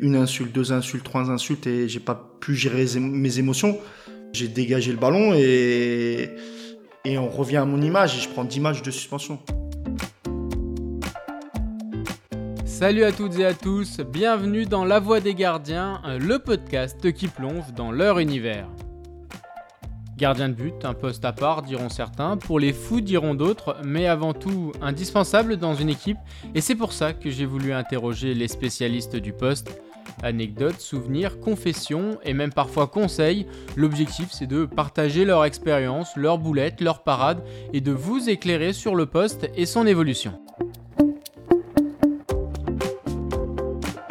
une insulte, deux insultes, trois insultes et j'ai pas pu gérer mes émotions. J'ai dégagé le ballon et, et on revient à mon image et je prends 10 matchs de suspension. Salut à toutes et à tous, bienvenue dans La Voix des Gardiens, le podcast qui plonge dans leur univers. Gardien de but, un poste à part diront certains, pour les fous diront d'autres, mais avant tout indispensable dans une équipe, et c'est pour ça que j'ai voulu interroger les spécialistes du poste. Anecdotes, souvenirs, confessions et même parfois conseils, l'objectif c'est de partager leur expérience, leurs boulettes, leurs parades et de vous éclairer sur le poste et son évolution.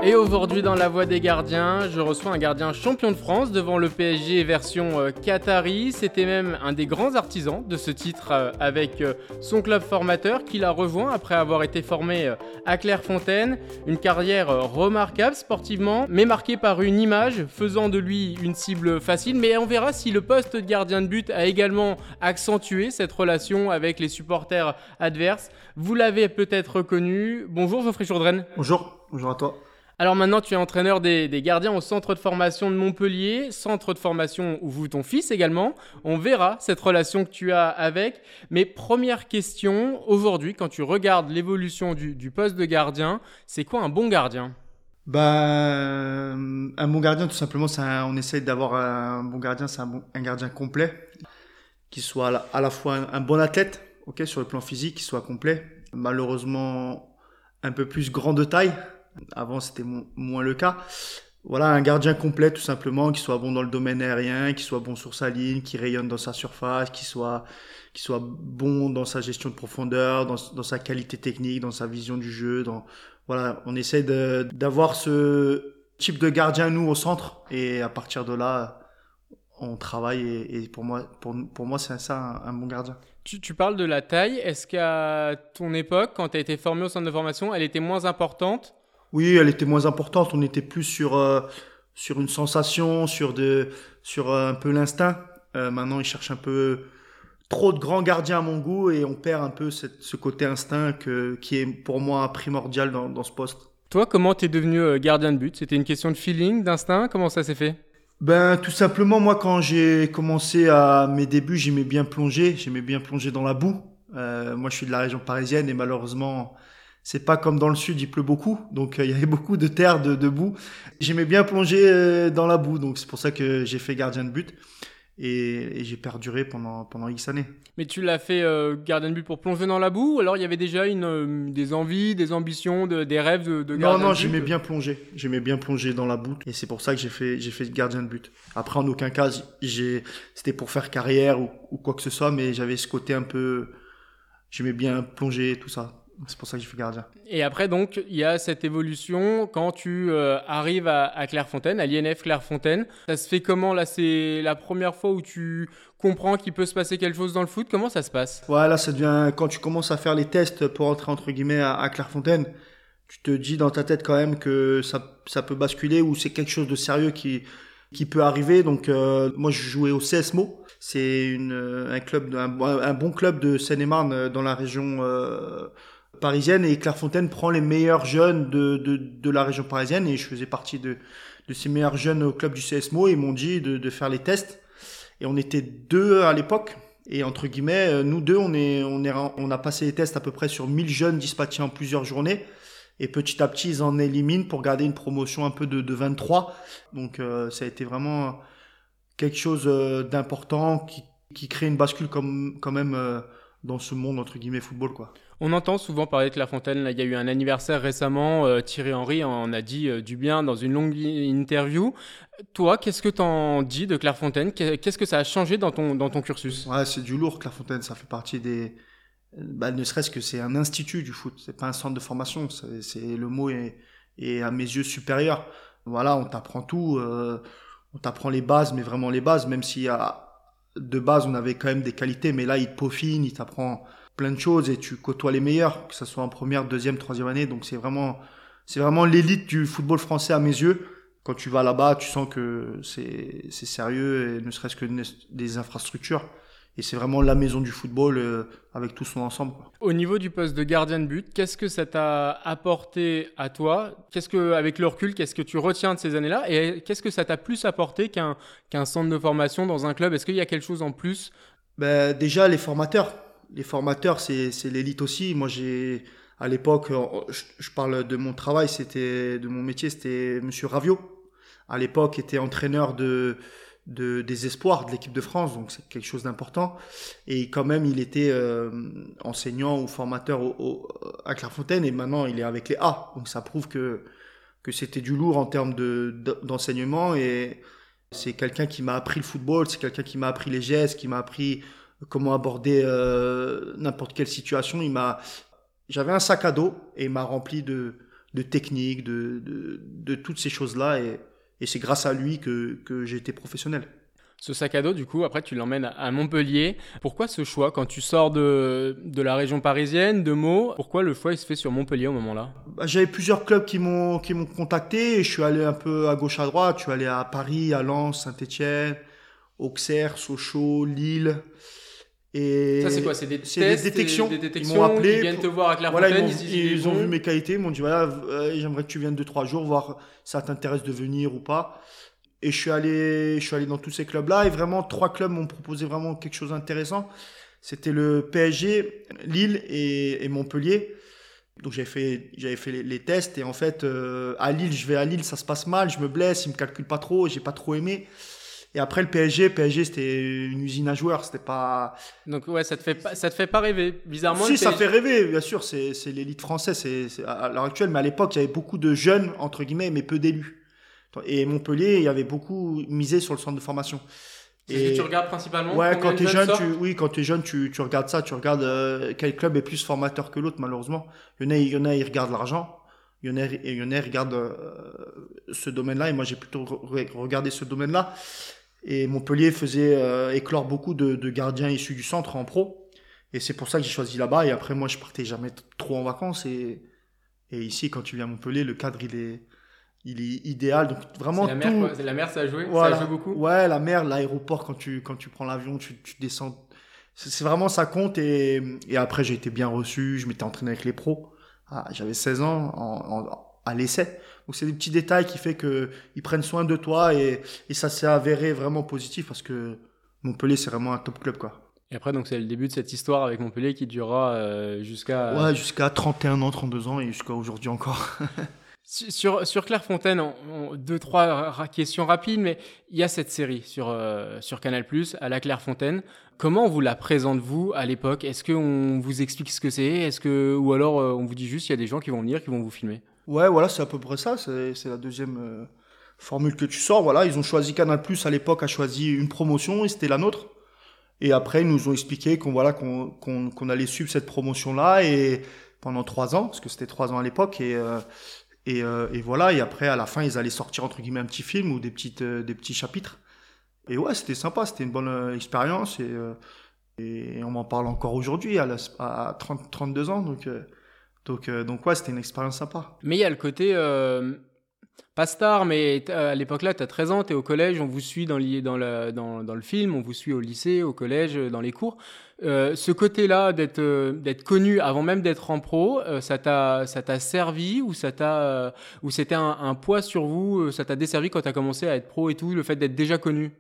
Et aujourd'hui dans la voie des gardiens, je reçois un gardien champion de France devant le PSG version euh, Qatari. C'était même un des grands artisans de ce titre euh, avec euh, son club formateur qu'il a rejoint après avoir été formé à Clairefontaine. Une carrière remarquable sportivement, mais marquée par une image faisant de lui une cible facile. Mais on verra si le poste de gardien de but a également accentué cette relation avec les supporters adverses. Vous l'avez peut-être reconnu. Bonjour Geoffrey Chourdren. Bonjour, bonjour à toi. Alors maintenant, tu es entraîneur des, gardiens au centre de formation de Montpellier, centre de formation où vous ton fils également. On verra cette relation que tu as avec. Mais première question, aujourd'hui, quand tu regardes l'évolution du, poste de gardien, c'est quoi un bon gardien? Ben, un bon gardien, tout simplement, on essaye d'avoir un bon gardien, c'est un, gardien complet, qui soit à la, fois un, bon athlète, sur le plan physique, qui soit complet. Malheureusement, un peu plus grand de taille, avant, c'était moins le cas. Voilà, un gardien complet, tout simplement, qui soit bon dans le domaine aérien, qui soit bon sur sa ligne, qui rayonne dans sa surface, qui soit, qui soit bon dans sa gestion de profondeur, dans, sa qualité technique, dans sa vision du jeu. Voilà, on essaie d'avoir ce type de gardien, nous, au centre. Et à partir de là, on travaille. Et, pour moi, pour, pour moi c'est ça un, bon gardien. Tu, tu, parles de la taille. Est-ce qu'à ton époque, quand tu as été formé au centre de formation, elle était moins importante oui, elle était moins importante. On était plus sur euh, sur une sensation, sur de sur euh, un peu l'instinct. Euh, maintenant, ils cherchent un peu trop de grands gardiens à mon goût et on perd un peu cette, ce côté instinct que, qui est pour moi primordial dans, dans ce poste. Toi, comment t'es devenu gardien de but? C'était une question de feeling, d'instinct? Comment ça s'est fait? Ben tout simplement moi quand j'ai commencé à mes débuts j'aimais bien plonger j'aimais bien plonger dans la boue moi je suis de la région parisienne et malheureusement c'est pas comme dans le sud, il pleut beaucoup, donc euh, il y avait beaucoup de terre, de, de boue. J'aimais bien plonger euh, dans la boue, donc c'est pour ça que j'ai fait gardien de but et, j'ai perduré pendant pendant X années. Mais tu l'as fait euh, gardien de but pour plonger dans la boue, ou alors il y avait déjà une des envies, des ambitions, des rêves de, de gardien Non, non, j'aimais bien plonger. J'aimais bien plonger dans la boue, et c'est pour ça que j'ai fait j'ai fait gardien de but. Après, en aucun cas, j'ai c'était pour faire carrière ou, ou quoi que ce soit, mais j'avais ce côté un peu j'aimais bien plonger tout ça. C'est pour ça que je suis gardien. Et après, donc, il y a cette évolution quand tu euh, arrives à, Clairefontaine, à l'INF Clairefontaine. Ça se fait comment Là, c'est la première fois où tu comprends qu'il peut se passer quelque chose dans le foot? Comment ça se passe? Voilà, ça devient quand tu commences à faire les tests pour entrer entre guillemets à, Clairefontaine. Tu te dis dans ta tête quand même que ça, ça peut basculer ou c'est quelque chose de sérieux qui, qui peut arriver. Donc, euh, moi, je jouais au CSMO. C'est une, un club, un, un, bon club de Seine-et-Marne euh, dans la région parisienne et Clairefontaine prend les meilleurs jeunes de, de, de, la région parisienne. Et je faisais partie de, de ces meilleurs jeunes au club du CSMO et ils m'ont dit de, de faire les tests. Et on était deux à l'époque. Et entre guillemets euh, nous deux on est on est on a passé les tests à peu près sur 1000 jeunes dispatchés en plusieurs journées. Et petit à petit ils en éliminent pour garder une promotion un peu de, de 23 donc euh, ça a été vraiment quelque chose euh, d'important qui, qui crée une bascule comme quand même dans ce monde entre guillemets football quoi. On entend souvent parler de Clairefontaine. Là, il y a eu un anniversaire récemment. Euh, Thierry Henry en a dit euh, du bien dans une longue interview. Toi, qu'est-ce que tu en dis de Clairefontaine Qu'est-ce que ça a changé dans ton, dans ton cursus? Ouais, c'est du lourd, Clairefontaine. Ça fait partie des. Bah, ne serait-ce que c'est un institut du foot. C'est pas un centre de formation. C'est le mot est, est, à mes yeux supérieur. Voilà, on t'apprend tout. Euh, on t'apprend les bases, mais vraiment les bases. Même s'il y a de base, on avait quand même des qualités, mais là, il te peaufine, il t'apprend plein de choses et tu côtoies les meilleurs, que ce soit en première, deuxième, troisième année. Donc c'est vraiment, c'est vraiment l'élite du football français à mes yeux. Quand tu vas là-bas, tu sens que c'est, c'est sérieux et ne serait-ce que des infrastructures. Et c'est vraiment la maison du football euh, avec tout son ensemble. Au niveau du poste de gardien de but, qu'est-ce que ça t'a apporté à toi? Qu'est-ce que, avec le recul, qu'est-ce que tu retiens de ces années-là? Et qu'est-ce que ça t'a plus apporté qu'un qu'un centre de formation dans un club? Est-ce qu'il y a quelque chose en plus? Ben, Déjà, les formateurs. Les formateurs, c'est l'élite aussi. Moi, j'ai à l'époque, je, parle de mon travail, c'était de mon métier, c'était Monsieur Ravio. À l'époque, était entraîneur de de, des espoirs de l'équipe de France, donc c'est quelque chose d'important. Et quand même, il était euh, enseignant ou formateur au, à Clairefontaine et maintenant il est avec les A. Donc ça prouve que, que c'était du lourd en termes d'enseignement et c'est quelqu'un qui m'a appris le football, c'est quelqu'un qui m'a appris les gestes, qui m'a appris comment aborder euh, n'importe quelle situation. Il m'a, j'avais un sac à dos et il m'a rempli de, de techniques, de, de, de toutes ces choses-là et et c'est grâce à lui que, que j'ai été professionnel. Ce sac à dos, du coup, après, tu l'emmènes à Montpellier. Pourquoi ce choix Quand tu sors de, de la région parisienne, de Meaux, pourquoi le choix il se fait sur Montpellier au moment-là? Bah, J'avais plusieurs clubs qui m'ont qui m'ont contacté. Et je suis allé un peu à gauche à droite. Je suis allé à Paris, à Lens, Saint-Étienne, Auxerre, Sochaux, Lille. Et ça, c'est quoi? C'est des, des, détections. Des, détections ils m'ont appelé. Ils viennent te voir à Clairefontaine. ils, ont, vu mes qualités. Ils m'ont dit voilà, euh, j'aimerais que tu viennes deux trois jours voir si ça t'intéresse de venir ou pas. Et je suis allé, je suis allé dans tous ces clubs-là. Et vraiment, trois clubs m'ont proposé vraiment quelque chose d'intéressant. C'était le PSG, Lille et, et Montpellier. Donc j'avais fait, j'avais fait les, tests et en fait euh, à Lille, je vais à Lille, ça se passe mal, je me blesse, ils me calculent pas trop, j'ai pas trop aimé. Et après le PSG, PSG c'était une usine à joueurs, c'était pas. Donc ouais, ça te fait pas, ça te fait pas rêver, bizarrement. Si, ça fait rêver, bien sûr, c'est l'élite française, c'est à l'heure actuelle, mais à l'époque il y avait beaucoup de jeunes entre guillemets, mais peu d'élus. Et Montpellier, il y avait beaucoup misé sur le centre de formation. Et tu regardes principalement Ouais, quand tu es jeune, tu, oui, quand tu es jeune, tu, tu regardes ça, tu regardes euh, quel club est plus formateur que l'autre, malheureusement. Il y en a, il y en a, ils regardent l'argent. Il y en a, il y en a, ils regardent euh, ce domaine-là, et moi j'ai plutôt regardé ce domaine-là. Et Montpellier faisait euh, éclore beaucoup de, gardiens issus du centre en pro. Et c'est pour ça que j'ai choisi là-bas. Et après, moi, je partais jamais trop en vacances. Et, et ici, quand tu viens à Montpellier, le cadre, il est, il est idéal. Donc vraiment la Mer, la mer, ça a joué. Ça a joué beaucoup? Ouais, la mer, l'aéroport quand tu quand tu prends l'avion, tu, tu descends. C'est vraiment ça compte. Et, et après, j'ai été bien reçu. Je m'étais entraîné avec les pros. Ah, J'avais 16 ans en, à l'essai. Donc c'est des petits détails qui fait que ils prennent soin de toi et, et ça s'est avéré vraiment positif parce que Montpellier c'est vraiment un top club quoi. Et après donc c'est le début de cette histoire avec Montpellier qui durera euh, jusqu'à Ouais, jusqu'à 31 ans, 32 ans et jusqu'à aujourd'hui encore. Sur, sur Clairefontaine, deux, trois questions rapides, mais il y a cette série sur, euh, sur Canal, à la Clairefontaine. Comment on vous la présente, vous, à l'époque? Est-ce qu'on vous explique ce que c'est? Est-ce que, Ou alors euh, on vous dit juste qu'il y a des gens qui vont venir, qui vont vous filmer? Ouais, voilà, c'est à peu près ça. C'est la deuxième euh, formule que tu sors. Voilà, ils ont choisi Canal Plus à l'époque, a choisi une promotion et c'était la nôtre. Et après, ils nous ont expliqué qu'on voilà qu'on allait suivre cette promotion-là et pendant trois ans, parce que c'était trois ans à l'époque et euh, et, euh, et, voilà. Et après, à la fin, ils allaient sortir entre guillemets un petit film ou des petites des petits chapitres. Et ouais, c'était sympa, c'était une bonne expérience et, on m'en parle encore aujourd'hui à, à 30, 32 ans, donc donc, euh, donc ouais, c'était une expérience sympa. Mais il y a le côté, euh, pas star, mais à l'époque là, tu as 13 ans, tu es au collège, on vous suit dans, dans, le film, on vous suit au lycée, au collège, dans les cours. Euh, ce côté-là d'être d'être connu avant même d'être en pro, ça t'a ça t'a servi ou ça t'a ou c'était un, poids sur vous, ça t'a desservi quand tu as commencé à être pro et tout, le fait d'être déjà connu?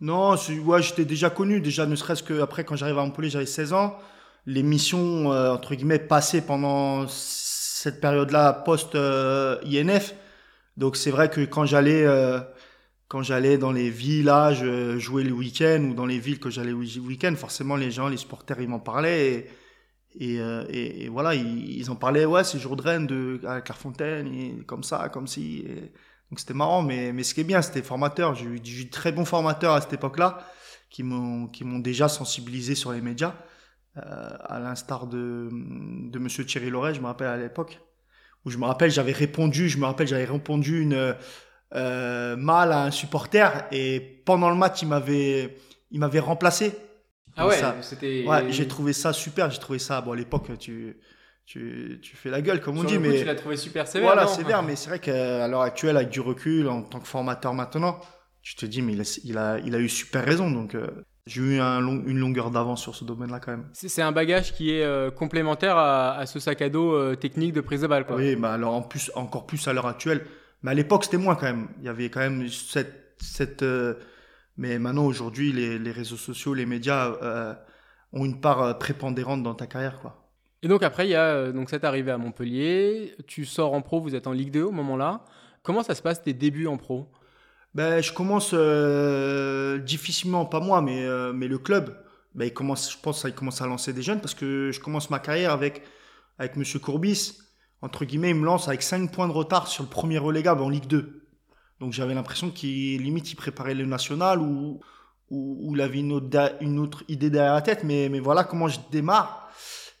Non, ouais, j'étais déjà connu, déjà ne serait-ce que après quand j'arrive à Montpellier, j'avais 16 ans les missions euh, entre guillemets passées pendant cette période-là post INF. Donc c'est vrai que quand j'allais euh, quand j'allais dans les villages euh, jouer le week-end ou dans les villes que j'allais le week-end, forcément les gens, les supporters, ils m'en parlaient et, et, et, voilà, ils, en parlaient. Ouais, c'est Jourdain de à Clairefontaine et comme ça, comme si. donc c'était marrant, mais mais ce qui est bien, c'était formateur. J'ai eu, eu de très bons formateurs à cette époque-là qui m'ont qui m'ont déjà sensibilisé sur les médias. Euh, à l'instar de, de Monsieur Thierry Loret, je me rappelle à l'époque, où je me rappelle, j'avais répondu, je me rappelle, j'avais répondu une euh, mal à un supporter et pendant le match, il m'avait, il m'avait remplacé. Ah ouais, c'était. Ouais, j'ai trouvé ça super. J'ai trouvé ça. Bon, à l'époque, tu, tu, tu fais la gueule, comme on dit, mais. Tu l'as trouvé super sévère. Voilà, sévère, mais c'est vrai qu'à l'heure actuelle, avec du recul, en tant que formateur maintenant, tu te dis, mais il a, il a, il a eu super raison. Donc, euh, J'ai eu une longueur d'avance sur ce domaine-là quand même. C'est un bagage qui est euh, complémentaire à, ce sac à dos euh, technique de prise de balle. Quoi. Oui, bah alors en plus, encore plus à l'heure actuelle. Mais à l'époque, c'était moins quand même. Il y avait quand même cette... cette euh, Mais maintenant, aujourd'hui, les, les, réseaux sociaux, les médias ont une part prépondérante dans ta carrière. Quoi. Et donc après, il y a donc cette arrivée à Montpellier. Tu sors en pro, vous êtes en Ligue 2 au moment-là. Comment ça se passe tes débuts en pro? Ben, je commence euh, difficilement, pas moi, mais, euh, mais le club. Ben, il commence, je pense qu'il commence à lancer des jeunes parce que je commence ma carrière avec, avec Monsieur Courbis. Entre guillemets, il me lance avec 5 points de retard sur le premier relégable en Ligue 2. Donc j'avais l'impression qu'il limite il préparait le national ou, ou, il avait une autre, idée derrière la tête. Mais, voilà comment je démarre.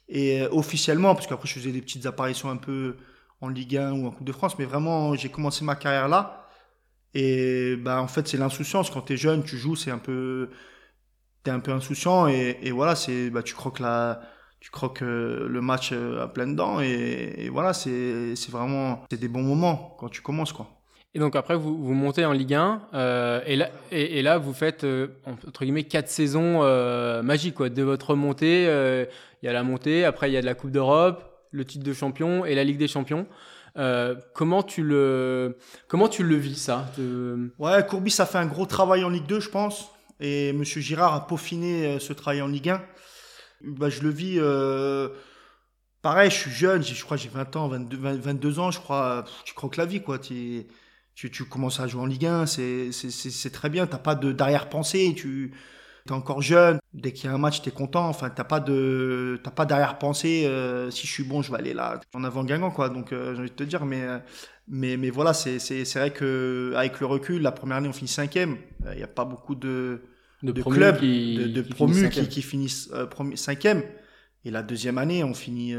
Et euh, officiellement, parce qu'après je faisais des petites apparitions un peu en Ligue 1 ou en Coupe de France, mais vraiment j'ai commencé ma carrière là. Et bah, en fait, c'est l'insouciance. Quand tu es jeune, tu joues, c'est un peu. Tu es un peu insouciant et, et voilà, c'est bah, tu croques, la, tu croques euh, le match euh, à pleines dents et, et voilà, c'est vraiment c'est des bons moments quand tu commences. quoi. Et donc après, vous, vous montez en Ligue 1 euh, et, là, et, là, vous faites, entre guillemets, quatre saisons magiques. Quoi. De votre montée, il y a la montée, après il y a de la Coupe d'Europe, le titre de champion et la Ligue des champions. Euh, comment tu le comment tu le vis ça Ouais, Courbis a fait un gros travail en Ligue 2, je pense, et Monsieur Girard a peaufiné euh, ce travail en Ligue 1. Bah, je le vis. Euh, pareil, je suis jeune, je crois j'ai 20 ans, 22, 22 ans, je crois. Tu crois que la vie, quoi. Tu, tu, tu, commences à jouer en Ligue 1, c'est très bien. T'as pas d'arrière-pensée. Tu T'es encore jeune, dès qu'il y a un match, t'es content. Enfin, t'as pas de, d'arrière-pensée. Euh, si je suis bon, je vais aller là, en avant gagnant quoi. Donc, euh, j'ai envie de te dire, mais, mais, mais voilà, c'est vrai que avec le recul, la première année, on finit cinquième. Il n'y a pas beaucoup de, de, clubs, qui, de, de qui promus finissent qui, qui, finissent cinquième. Et la deuxième année, on finit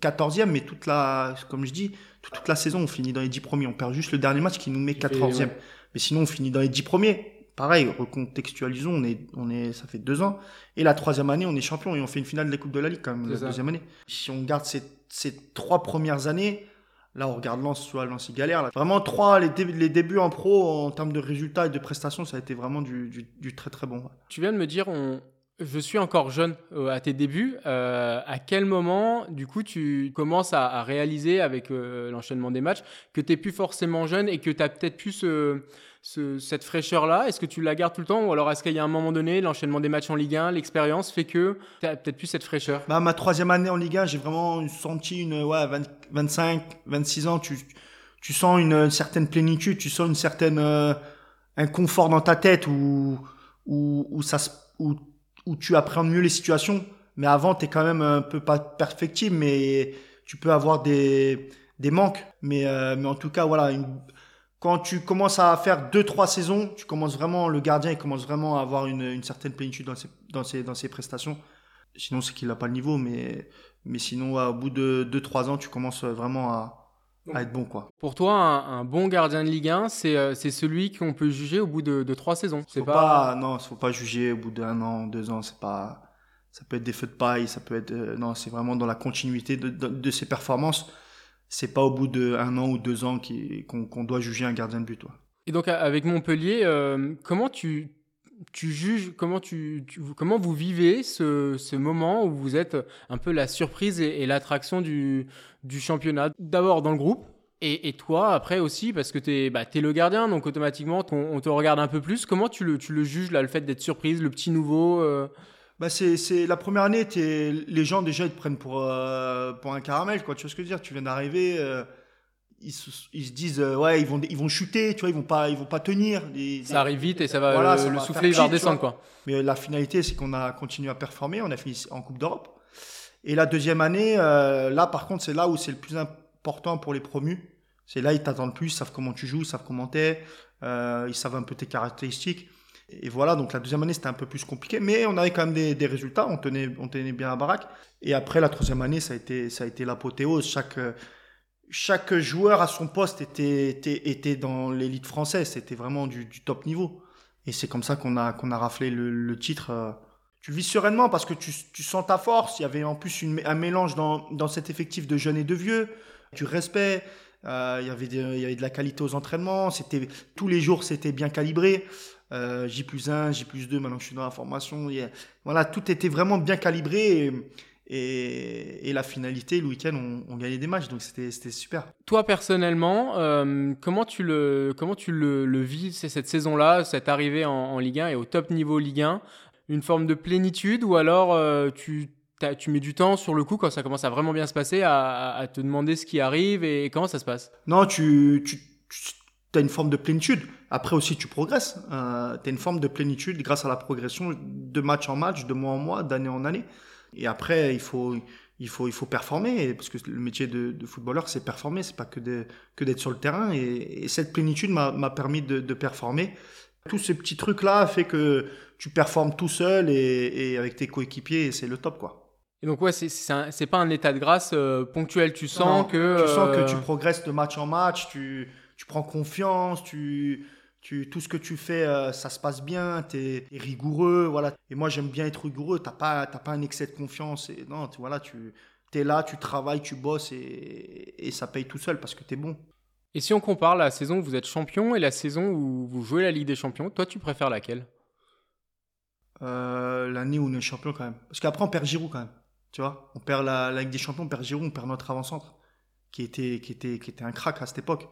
quatorzième, mais toute la, comme je dis, toute, la saison, on finit dans les dix premiers. On perd juste le dernier match qui nous met quatorzième. Mais sinon, on finit dans les dix premiers pareil, recontextualisons, on est, on est, ça fait deux ans. Et la troisième année, on est champion et on fait une finale de la Coupe de la Ligue quand même, la deuxième année. Si on garde ces, ces trois premières années, là, on regarde Lens, soit Lens, galère. Vraiment, trois, les, débuts en pro, en termes de résultats et de prestations, ça a été vraiment du, très très bon. Tu viens de me dire, je suis encore jeune euh, à tes débuts. Euh, à quel moment, du coup, tu commences à, réaliser avec euh, l'enchaînement des matchs que tu n'es plus forcément jeune et que tu as peut-être plus cette fraîcheur-là Est-ce que tu la gardes tout le temps ou alors est-ce qu'il y a un moment donné, l'enchaînement des matchs en Ligue 1, l'expérience fait que tu as peut-être plus cette fraîcheur? Bah, Ma troisième année en Ligue 1, j'ai vraiment senti une ouais, 25, 26 ans, tu, tu sens une, certaine plénitude, tu sens une certaine un confort dans ta tête où, où, ça où où tu appréhendes mieux les situations. Mais avant, tu es quand même un peu pas perfectible, mais tu peux avoir des, des manques. Mais, euh, mais en tout cas, voilà, quand tu commences à faire deux, trois saisons, tu commences vraiment, le gardien, il commence vraiment à avoir une, une certaine plénitude dans ses, dans ses, dans ses prestations. Sinon, c'est qu'il n'a pas le niveau, mais, mais sinon, au bout de deux, trois ans, tu commences vraiment à, à être bon. Quoi. Pour toi, un, bon gardien de Ligue 1, euh, c'est celui qu'on peut juger au bout de, de trois saisons. C'est pas... Non, il faut pas juger au bout d'un an, deux ans. C'est pas... Ça peut être des feux de paille, ça peut être... Euh, non, c'est vraiment dans la continuité de, de, ses performances. C'est pas au bout d'un an ou deux ans qu'on doit juger un gardien de but. Et donc, avec Montpellier, euh, comment tu, tu juges, comment, tu, comment vous vivez ce, ce, moment où vous êtes un peu la surprise et, l'attraction du, du championnat? D'abord dans le groupe, et, toi, après aussi, parce que tu es, bah, le gardien, donc automatiquement, on, te regarde un peu plus. Comment tu le, tu le juges, là, le fait d'être surprise, le petit nouveau euh? Bah c'est la première année, les gens déjà ils te prennent pour, euh, pour un caramel, quoi. Tu vois ce que je veux dire? Tu viens d'arriver, euh, ils se, ils se disent euh, ouais ils vont ils vont chuter tu vois ils vont pas ils vont pas tenir. Ça arrive vite et ça va le, souffler il va redescendre quoi. Mais la finalité c'est qu'on a continué à performer. On a fini en Coupe d'Europe. Et la deuxième année là par contre c'est là où c'est le plus important pour les promus. C'est là ils t'attendent plus ils savent comment tu joues ils savent comment t'es ils savent un peu tes caractéristiques et voilà donc la deuxième année c'était un peu plus compliqué mais on avait quand même des, résultats on tenait on tenait bien la baraque et après la troisième année ça a été été l'apothéose chaque chaque joueur à son poste était, était, était dans l'élite française. C'était vraiment du, top niveau. Et c'est comme ça qu'on a, qu'on a raflé le, titre. Euh. Tu vis sereinement parce que tu, tu sens ta force. Il y avait en plus un mélange dans, dans cet effectif de jeunes et de vieux, du respect. Euh, il y avait il y avait de la qualité aux entraînements. Tous les jours, c'était bien calibré. Euh, J plus 1, J plus 2, maintenant que je suis dans la formation. voilà, tout était vraiment bien calibré. Et, et, la finalité, le week-end, on, on, gagnait des matchs, donc c'était super. Toi, personnellement, euh, comment tu le, comment tu le, le vis cette saison-là, cette arrivée en, en, Ligue 1 et au top niveau Ligue 1 Une forme de plénitude ou alors euh, tu, tu mets du temps sur le coup quand ça commence à vraiment bien se passer à, à te demander ce qui arrive et, comment ça se passe? Non, tu, tu, tu as une forme de plénitude. Après aussi, tu progresses. Euh, tu as une forme de plénitude grâce à la progression de match en match, de mois en mois, d'année en année. Et après, il faut, il faut, il faut performer, parce que le métier de, de footballeur, c'est performer, c'est pas que d'être sur le terrain. Et, cette plénitude m'a permis de, de, performer. Tous ces petits trucs-là fait que tu performes tout seul et, et avec tes coéquipiers, c'est le top, quoi. Et donc ouais, c'est pas un état de grâce euh, ponctuel. Tu sens que tu sens que euh, tu progresses de match en match, tu, tu prends confiance, tu tout ce que tu fais, euh, ça se passe bien, tu es, rigoureux, voilà. Et moi, j'aime bien être rigoureux, tu n'as pas, pas un excès de confiance. Et, non, tu, voilà, tu es là, tu travailles, tu bosses et, ça paye tout seul parce que tu es bon. Et si on compare la saison où vous êtes champion et la saison où vous jouez la Ligue des Champions, toi, tu préfères laquelle? Euh, L'année où on est champion quand même. Parce qu'après, on perd Giroud quand même. Tu vois, on perd la, Ligue des Champions, on perd Giroud, on perd notre avant-centre, qui était, qui, était, qui était un crack à cette époque.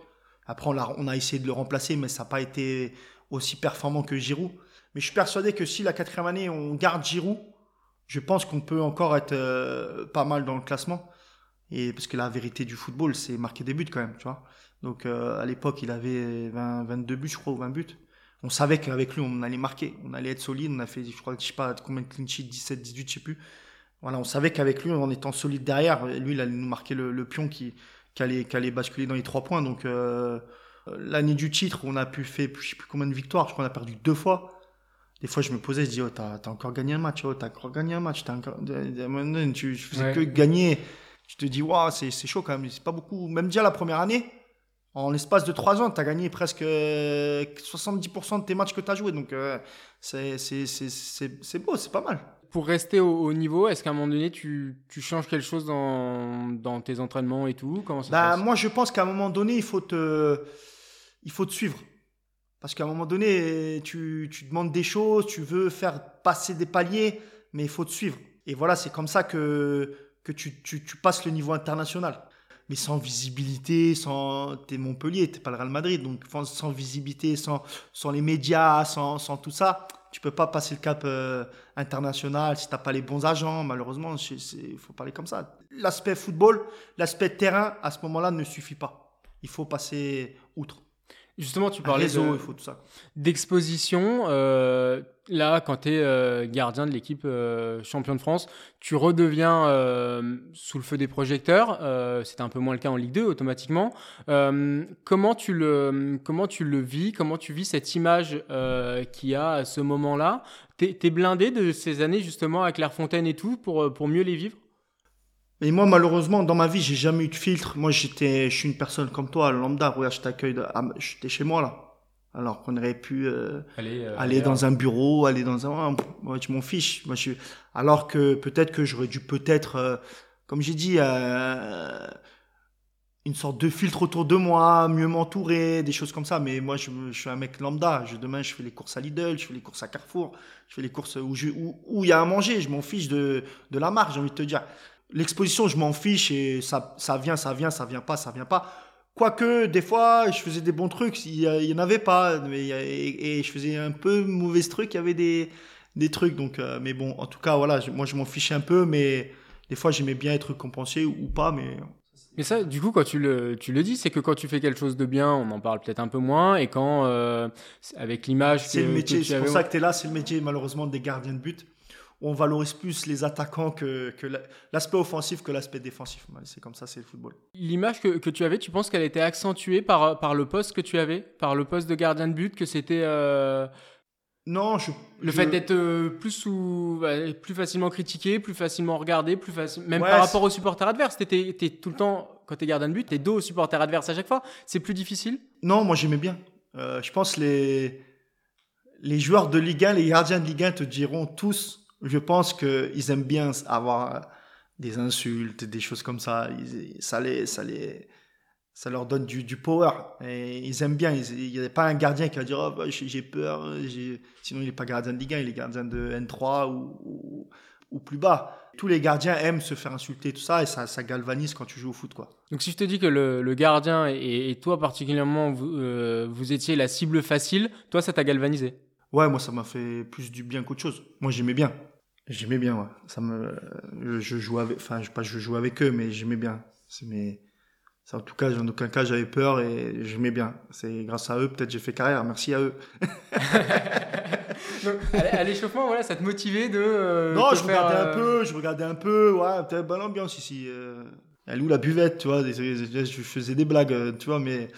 Après, on a, essayé de le remplacer, mais ça n'a pas été aussi performant que Giroud. Mais je suis persuadé que si la quatrième année, on garde Giroud, je pense qu'on peut encore être euh, pas mal dans le classement. Et parce que la vérité du football, c'est marquer des buts quand même, tu vois. Donc euh, à l'époque, il avait 20, 22 buts, je crois, ou 20 buts. On savait qu'avec lui, on allait marquer, on allait être solide. On a fait, je crois, je sais pas combien de clean sheets, 17, 18, je sais plus. Voilà, on savait qu'avec lui, en étant solide derrière, lui, il allait nous marquer le pion qui, qui allait, basculer dans les trois points. Donc euh, l'année du titre, on a pu faire, je sais plus combien de victoires, je crois qu'on a perdu deux fois. Des fois, je me posais, je dis, oh, t'as as encore gagné un match, oh, t'as encore gagné un match, t'as encore, tu faisais que gagner. Je te dis, waouh, c'est chaud quand même, c'est pas beaucoup. Même déjà la première année, en l'espace de trois ans, tu as gagné presque 70% de tes matchs que tu as joués. Donc, euh, c'est beau, c'est pas mal pour rester au, niveau, est-ce qu'à un moment donné, tu, tu, changes quelque chose dans, dans tes entraînements et tout? Comment ça bah, Moi, je pense qu'à un moment donné, il faut te, il faut te suivre. Parce qu'à un moment donné, tu, tu, demandes des choses, tu veux faire passer des paliers, mais il faut te suivre. Et voilà, c'est comme ça que, que tu, tu, tu, passes le niveau international. Mais sans visibilité, sans. T'es Montpellier, t'es pas le Real Madrid, donc sans visibilité, sans, sans les médias, sans, sans tout ça, tu peux pas passer le cap euh, international si tu n'as pas les bons agents. Malheureusement, il faut parler comme ça. L'aspect football, l'aspect terrain, à ce moment-là, ne suffit pas. Il faut passer outre. Justement, tu parlais d'exposition. Euh, là, quand tu es euh, gardien de l'équipe euh, champion de France, tu redeviens sous le feu des projecteurs. C'était un peu moins le cas en Ligue 2 automatiquement. comment, tu le, comment tu le vis Comment tu vis cette image qu'il y a à ce moment-là? Tu es, blindé de ces années justement à Clairefontaine et tout pour, pour mieux les vivre? Mais moi, malheureusement, dans ma vie, j'ai jamais eu de filtre. Moi, j'étais, je suis une personne comme toi, lambda. Regarde, je t'accueille. J'étais chez moi là. Alors qu'on aurait pu euh, aller, euh, aller dans un bureau, aller dans un. Moi, je m'en fiche. Moi, je. Alors que peut-être que j'aurais dû peut-être, euh, comme j'ai dit, une sorte de filtre autour de moi, mieux m'entourer, des choses comme ça. Mais moi, je, je suis un mec lambda. Je, demain, je fais les courses à Lidl, je fais les courses à Carrefour, je fais les courses où il où, où y a à manger. Je m'en fiche de, de la marque, j'ai envie de te dire. L'exposition, je m'en fiche et ça, ça vient, ça vient, ça vient pas, ça vient pas. Quoique, des fois, je faisais des bons trucs, il y, en avait pas, mais, et, je faisais un peu mauvais trucs, il y avait des, des trucs. Donc, euh, mais bon, en tout cas, voilà, moi, je m'en fichais un peu, mais des fois, j'aimais bien être compensé ou, pas, mais. Mais ça, du coup, quand tu le, tu le dis, c'est que quand tu fais quelque chose de bien, on en parle peut-être un peu moins, et quand, euh, avec l'image. C'est le métier, c'est pour ça que tu es là, c'est le métier, malheureusement, des gardiens de but on valorise plus les attaquants que, l'aspect offensif que l'aspect défensif. C'est comme ça, c'est le football. L'image que, tu avais, tu penses qu'elle était accentuée par, par le poste que tu avais, par le poste de gardien de but, que c'était... Euh, non, le fait d'être euh, plus plus facilement critiqué, plus facilement regardé, plus même par rapport aux supporters adverses. T'étais, es tout le temps quand t'es gardien de but, t'es dos aux supporters adverses à chaque fois. C'est plus difficile? Non, moi j'aimais bien. Euh, je pense les les joueurs de Ligue 1, les gardiens de Ligue 1 te diront tous je pense qu'ils aiment bien avoir des insultes, des choses comme ça. ça les, ça les, ça leur donne du, du power. Et ils aiment bien. Il n'y a pas un gardien qui va dire oh, bah, j'ai peur. Sinon, il n'est pas gardien de Ligue 1, il est gardien de N3 ou, ou, plus bas. Tous les gardiens aiment se faire insulter, tout ça, et ça, ça galvanise quand tu joues au foot. Quoi. Donc, si je te dis que le, le gardien et, toi particulièrement, vous, euh, vous étiez la cible facile, toi, ça t'a galvanisé? Ouais, moi, ça m'a fait plus du bien qu'autre chose. Moi, j'aimais bien. J'aimais bien, ouais. Ça me, je jouais avec, enfin, pas je jouais avec eux, mais j'aimais bien. C'est mes, en tout cas, en aucun cas, j'avais peur et j'aimais bien. C'est grâce à eux, peut-être j'ai fait carrière. Merci à eux. Donc, à l'échauffement, voilà, ça te motivait de. Euh, non, je regardais un euh, peu, je regardais un peu. Ouais, peut-être bonne ambiance ici. Euh, elle où la buvette, tu vois. je faisais des blagues, tu vois, mais.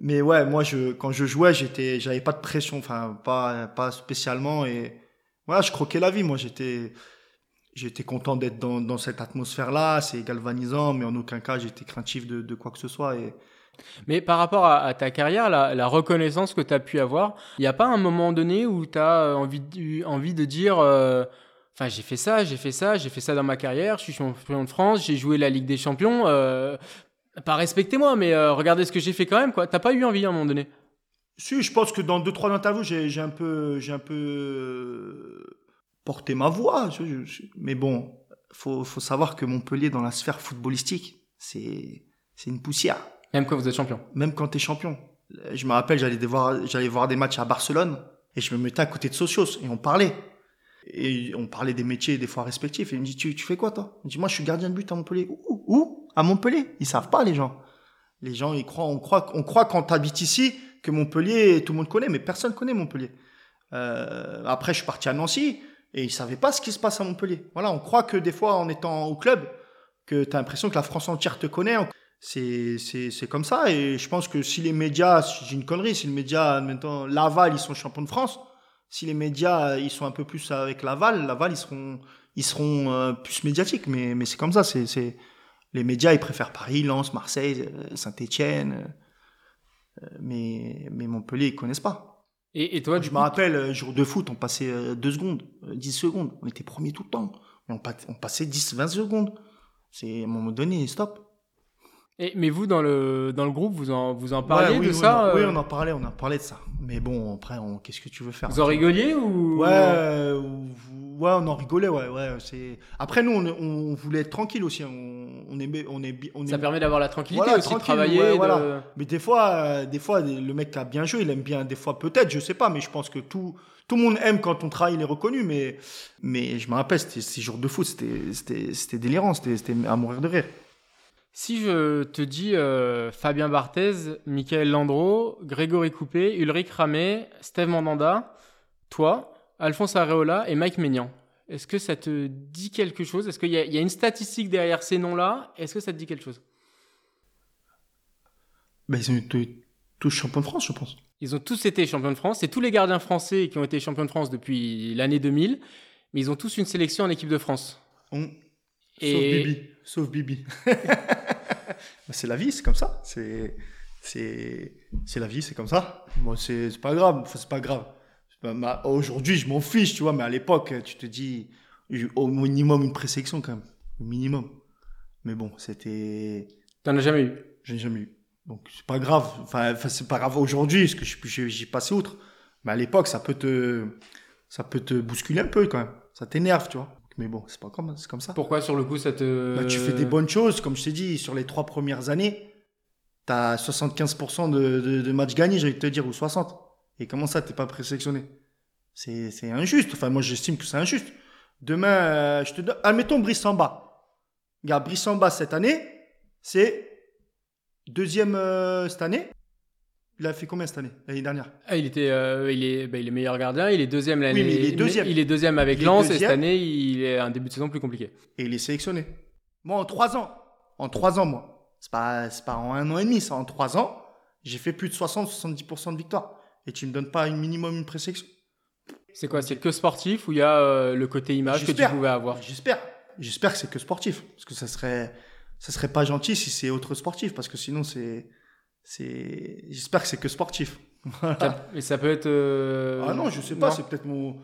Mais ouais, moi, je, quand je jouais, j'étais, j'avais pas de pression, enfin, pas, pas spécialement. Et voilà, je croquais la vie. Moi, j'étais j'étais content d'être dans, dans, cette atmosphère-là, c'est galvanisant, mais en aucun cas j'étais craintif de, de, quoi que ce soit. Et... Mais par rapport à, ta carrière, la, reconnaissance que tu as pu avoir, il n'y a pas un moment donné où tu as euh, envie, de, envie de dire, euh, enfin j'ai fait ça, j'ai fait ça, j'ai fait ça dans ma carrière, je suis champion de France, j'ai joué la Ligue des Champions, euh, pas respectez-moi, mais regardez ce que j'ai fait quand même, quoi. T'as pas eu envie à un moment donné? Si, je pense que dans deux trois interviews, j'ai un peu, j'ai un peu porter ma voix. mais bon, faut, faut savoir que Montpellier, dans la sphère footballistique, c'est, c'est une poussière. Même quand vous êtes champion. Même quand tu es champion. Je me rappelle, j'allais voir, j'allais voir des matchs à Barcelone et je me mettais à côté de Socios et on parlait. Et on parlait des métiers des fois respectifs. Et il me dit, tu, tu fais quoi, toi? Il me dit, moi, je suis gardien de but à Montpellier. Où? Où? À Montpellier? Ils savent pas, les gens. Les gens, ils croient, on croit, on croit quand t'habites ici que Montpellier, tout le monde connaît, mais personne connaît Montpellier. Euh, après, je suis parti à Nancy et ils savaient pas ce qui se passe à Montpellier. Voilà, on croit que des fois, en étant au club, que tu as l'impression que la France entière te connaît. C'est, c'est, c'est comme ça. Et je pense que si les médias, j'ai une connerie, si les médias, maintenant, Laval, ils sont champions de France. Si les médias, ils sont un peu plus avec Laval, Laval, ils seront, ils seront euh, plus médiatiques. Mais, mais c'est comme ça. C'est, c'est, les médias, ils préfèrent Paris, Lens, Marseille, euh, Saint-Etienne. Euh, mais, mais Montpellier, ils connaissent pas. Et, toi, je me rappelle, euh, jour de foot, on passait 2 euh, secondes, 10 euh, secondes. On était premier tout le temps. on, passait 10, 20 secondes. C'est à un moment donné, stop. Et, mais vous, dans le, dans le groupe, vous en, vous en parliez de ça Oui, on en parlait, on en parlait de ça. Mais bon, après, qu'est-ce que tu veux faire? Vous en rigoliez ou Ouais, ouais, on en rigolait, ouais, ouais. C'est après nous, on, on, voulait être tranquille aussi. On, on aimait, on on Ça permet d'avoir la tranquillité aussi de travailler. voilà. Mais des fois, euh, des fois, le mec qui a bien joué, il aime bien. Des fois, peut-être, je sais pas, mais je pense que tout, tout le monde aime quand on travaille, il est reconnu. Mais, mais je me rappelle, ces jours de foot, c'était, c'était, c'était délirant, c'était, c'était à mourir de rire. Si je te dis euh, Fabien Barthez, Michael Landreau, Grégory Coupé, Ulrich Ramé, Steve Mandanda, toi, Alphonse Areola et Mike Maignan, est-ce que ça te dit quelque chose? Est-ce qu'il y, a une statistique derrière ces noms-là? Est-ce que ça te dit quelque chose? Ben, Ils ont été tous champions de France, je pense. Ils ont tous été champions de France. C'est tous les gardiens français qui ont été champions de France depuis l'année 2000. Mais ils ont tous une sélection en équipe de France. Sauf Bibi. Sauf Bibi. Bah, c'est la vie, c'est comme ça. C'est la vie, c'est comme ça. Moi, c'est pas grave. c'est pas grave. Aujourd'hui, je m'en fiche, tu vois, mais à l'époque, tu te dis au minimum une présélection quand même. Au minimum. Mais bon, c'était. T'en as jamais eu? J'ai jamais eu. Donc, c'est pas grave. Enfin, c'est pas grave aujourd'hui, parce que j'ai passé outre. Mais à l'époque, ça peut te. Ça peut te bousculer un peu quand même. Ça t'énerve, tu vois. Mais bon, c'est pas comme, c'est comme ça. Pourquoi sur le coup ça te. Bah, tu fais des bonnes choses, comme je t'ai dit, sur les trois premières années, t'as 75% de, de, matchs gagnés, j'ai envie de te dire, ou 60. Et comment ça, t'es pas présélectionné? C'est, c'est injuste. Enfin, moi, j'estime que c'est injuste. Demain, euh, je te donne. Admettons Brissamba. Regarde, Brissamba cette année, c'est deuxième euh, cette année. Il a fait combien cette année L'année dernière? Ah, il, était, euh, il, est, bah, il est meilleur gardien, il est deuxième l'année. Oui, il est deuxième. Il est deuxième avec Lens et cette année, il est un début de saison plus compliqué. Et il est sélectionné. Moi, en trois ans, en trois ans, moi, c'est pas, c'est pas en un an et demi, c'est en trois ans, j'ai fait plus de 60-70% de victoires. Et tu me donnes pas un minimum une présélection C'est quoi C'est que sportif ou il y a euh, le côté image que tu pouvais avoir? J'espère. J'espère que c'est que sportif. Parce que ça serait, ça serait pas gentil si c'est autre sportif. Parce que sinon, c'est c'est j'espère que c'est que sportif et ça peut être euh, ah non je sais pas c'est peut-être mon